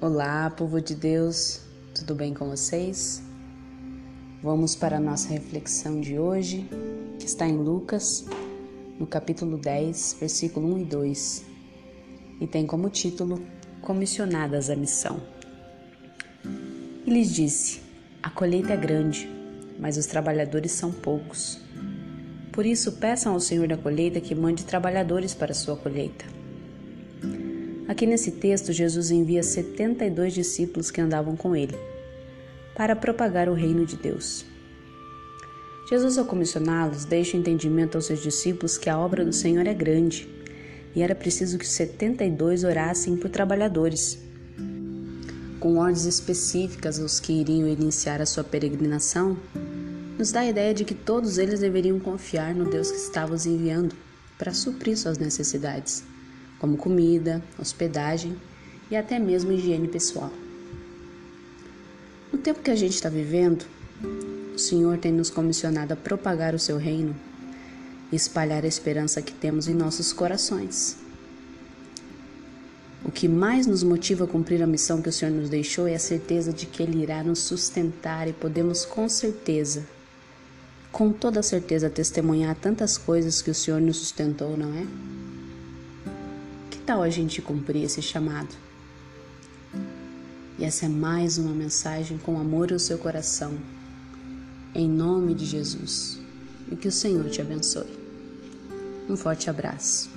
Olá, povo de Deus, tudo bem com vocês? Vamos para a nossa reflexão de hoje, que está em Lucas, no capítulo 10, versículo 1 e 2, e tem como título Comissionadas à Missão. E lhes disse: A colheita é grande, mas os trabalhadores são poucos. Por isso, peçam ao Senhor da colheita que mande trabalhadores para a sua colheita. Aqui nesse texto, Jesus envia 72 discípulos que andavam com ele para propagar o reino de Deus. Jesus, ao comissioná-los, deixa o entendimento aos seus discípulos que a obra do Senhor é grande e era preciso que os 72 orassem por trabalhadores. Com ordens específicas aos que iriam iniciar a sua peregrinação, nos dá a ideia de que todos eles deveriam confiar no Deus que estava os enviando para suprir suas necessidades como comida, hospedagem e até mesmo higiene pessoal. No tempo que a gente está vivendo, o Senhor tem nos comissionado a propagar o seu reino e espalhar a esperança que temos em nossos corações. O que mais nos motiva a cumprir a missão que o Senhor nos deixou é a certeza de que Ele irá nos sustentar e podemos com certeza, com toda certeza, testemunhar tantas coisas que o Senhor nos sustentou, não é? Tal a gente cumprir esse chamado? E essa é mais uma mensagem com amor ao seu coração, em nome de Jesus. E que o Senhor te abençoe. Um forte abraço.